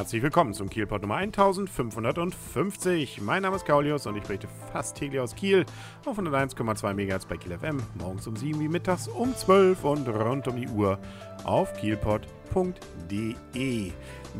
Herzlich willkommen zum Kielpot Nummer 1550. Mein Name ist Kaulius und ich berichte fast täglich aus Kiel auf 101,2 MHz bei Kiel FM. Morgens um 7 wie mittags um 12 und rund um die Uhr auf kielpot.de.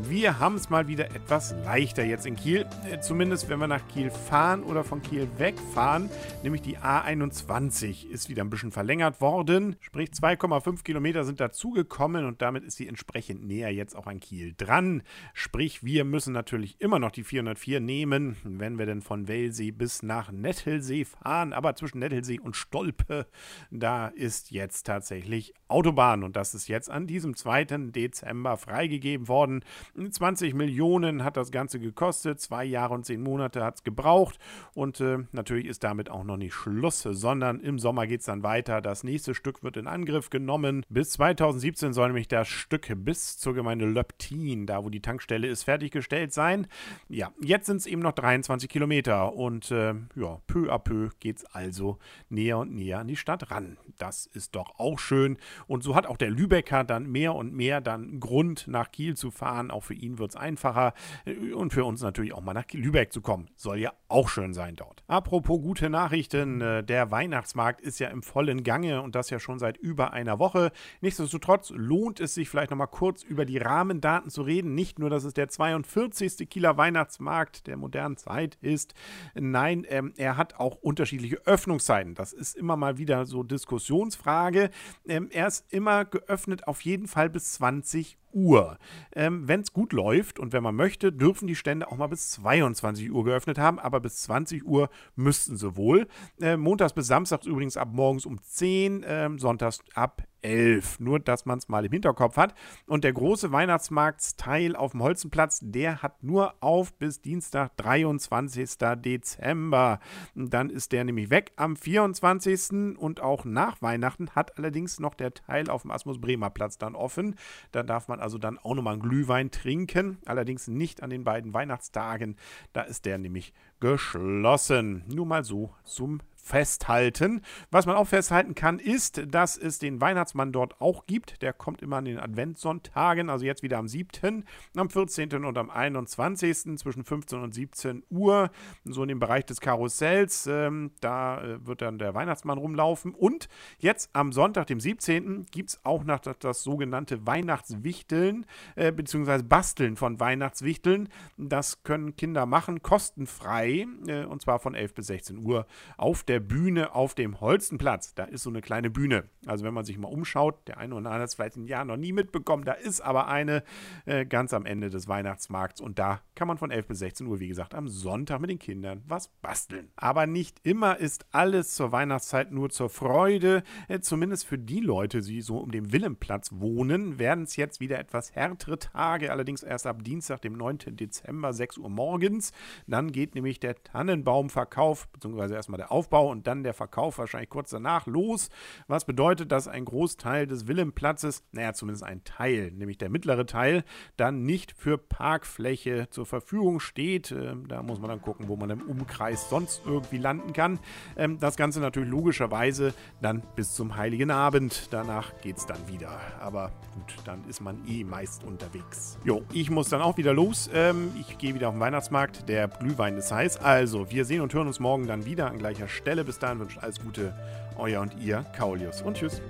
Wir haben es mal wieder etwas leichter jetzt in Kiel, äh, zumindest wenn wir nach Kiel fahren oder von Kiel wegfahren, nämlich die A21 ist wieder ein bisschen verlängert worden, sprich 2,5 Kilometer sind dazugekommen und damit ist sie entsprechend näher jetzt auch an Kiel dran. Sprich, wir müssen natürlich immer noch die 404 nehmen, wenn wir denn von Wellsee bis nach Nettelsee fahren, aber zwischen Nettelsee und Stolpe, da ist jetzt tatsächlich Autobahn und das ist jetzt an diesem 2. Dezember freigegeben worden. 20 Millionen hat das Ganze gekostet, zwei Jahre und zehn Monate hat es gebraucht und äh, natürlich ist damit auch noch nicht Schluss, sondern im Sommer geht es dann weiter. Das nächste Stück wird in Angriff genommen. Bis 2017 soll nämlich das Stück bis zur Gemeinde Löptin, da wo die Tankstelle ist, fertiggestellt sein. Ja, jetzt sind es eben noch 23 Kilometer und äh, ja, peu à peu geht es also näher und näher an die Stadt ran. Das ist doch auch schön und so hat auch der Lübecker dann mehr und mehr dann Grund nach Kiel zu fahren, auch für ihn wird es einfacher äh, und für uns natürlich auch mal nach Lübeck zu kommen. Soll ja auch schön sein dort. Apropos gute Nachrichten, äh, der Weihnachtsmarkt ist ja im vollen Gange und das ja schon seit über einer Woche. Nichtsdestotrotz lohnt es sich vielleicht nochmal kurz über die Rahmendaten zu reden. Nicht nur, dass es der 42. Kieler Weihnachtsmarkt der modernen Zeit ist. Nein, ähm, er hat auch unterschiedliche Öffnungszeiten. Das ist immer mal wieder so Diskussionsfrage. Ähm, er ist immer geöffnet auf jeden Fall bis 20 20 Uhr. Ähm, Wenn es gut läuft und wenn man möchte, dürfen die Stände auch mal bis 22 Uhr geöffnet haben, aber bis 20 Uhr müssten sie wohl. Äh, montags bis samstags übrigens ab morgens um 10, äh, sonntags ab 11. Nur, dass man es mal im Hinterkopf hat. Und der große Weihnachtsmarktsteil auf dem Holzenplatz, der hat nur auf bis Dienstag, 23. Dezember. Dann ist der nämlich weg am 24. und auch nach Weihnachten hat allerdings noch der Teil auf dem Asmus Bremer Platz dann offen. Da darf man also dann auch nochmal einen Glühwein trinken. Allerdings nicht an den beiden Weihnachtstagen. Da ist der nämlich geschlossen. Nur mal so zum festhalten. Was man auch festhalten kann, ist, dass es den Weihnachtsmann dort auch gibt. Der kommt immer an den Adventssonntagen, also jetzt wieder am 7., am 14. und am 21. zwischen 15 und 17 Uhr, so in dem Bereich des Karussells. Ähm, da äh, wird dann der Weihnachtsmann rumlaufen. Und jetzt am Sonntag, dem 17., gibt es auch noch das, das, sogenannte Weihnachtswichteln, äh, beziehungsweise Basteln von Weihnachtswichteln. Das können Kinder machen, kostenfrei, äh, und zwar von 11 bis 16 Uhr auf der der Bühne auf dem Holzenplatz. Da ist so eine kleine Bühne. Also wenn man sich mal umschaut, der eine oder andere hat es vielleicht ein Jahr noch nie mitbekommen, da ist aber eine äh, ganz am Ende des Weihnachtsmarkts und da kann man von 11 bis 16 Uhr, wie gesagt, am Sonntag mit den Kindern was basteln. Aber nicht immer ist alles zur Weihnachtszeit nur zur Freude. Äh, zumindest für die Leute, die so um den Wilhelmplatz wohnen, werden es jetzt wieder etwas härtere Tage, allerdings erst ab Dienstag, dem 9. Dezember, 6 Uhr morgens. Dann geht nämlich der Tannenbaumverkauf, beziehungsweise erstmal der Aufbau und dann der Verkauf wahrscheinlich kurz danach los. Was bedeutet, dass ein Großteil des Willemplatzes, naja, zumindest ein Teil, nämlich der mittlere Teil, dann nicht für Parkfläche zur Verfügung steht. Ähm, da muss man dann gucken, wo man im Umkreis sonst irgendwie landen kann. Ähm, das Ganze natürlich logischerweise dann bis zum Heiligen Abend. Danach geht es dann wieder. Aber gut, dann ist man eh meist unterwegs. Jo, ich muss dann auch wieder los. Ähm, ich gehe wieder auf den Weihnachtsmarkt. Der Glühwein ist heiß. Also, wir sehen und hören uns morgen dann wieder an gleicher Stelle. Bis dahin wünscht alles Gute, euer und ihr, Kaulius und tschüss.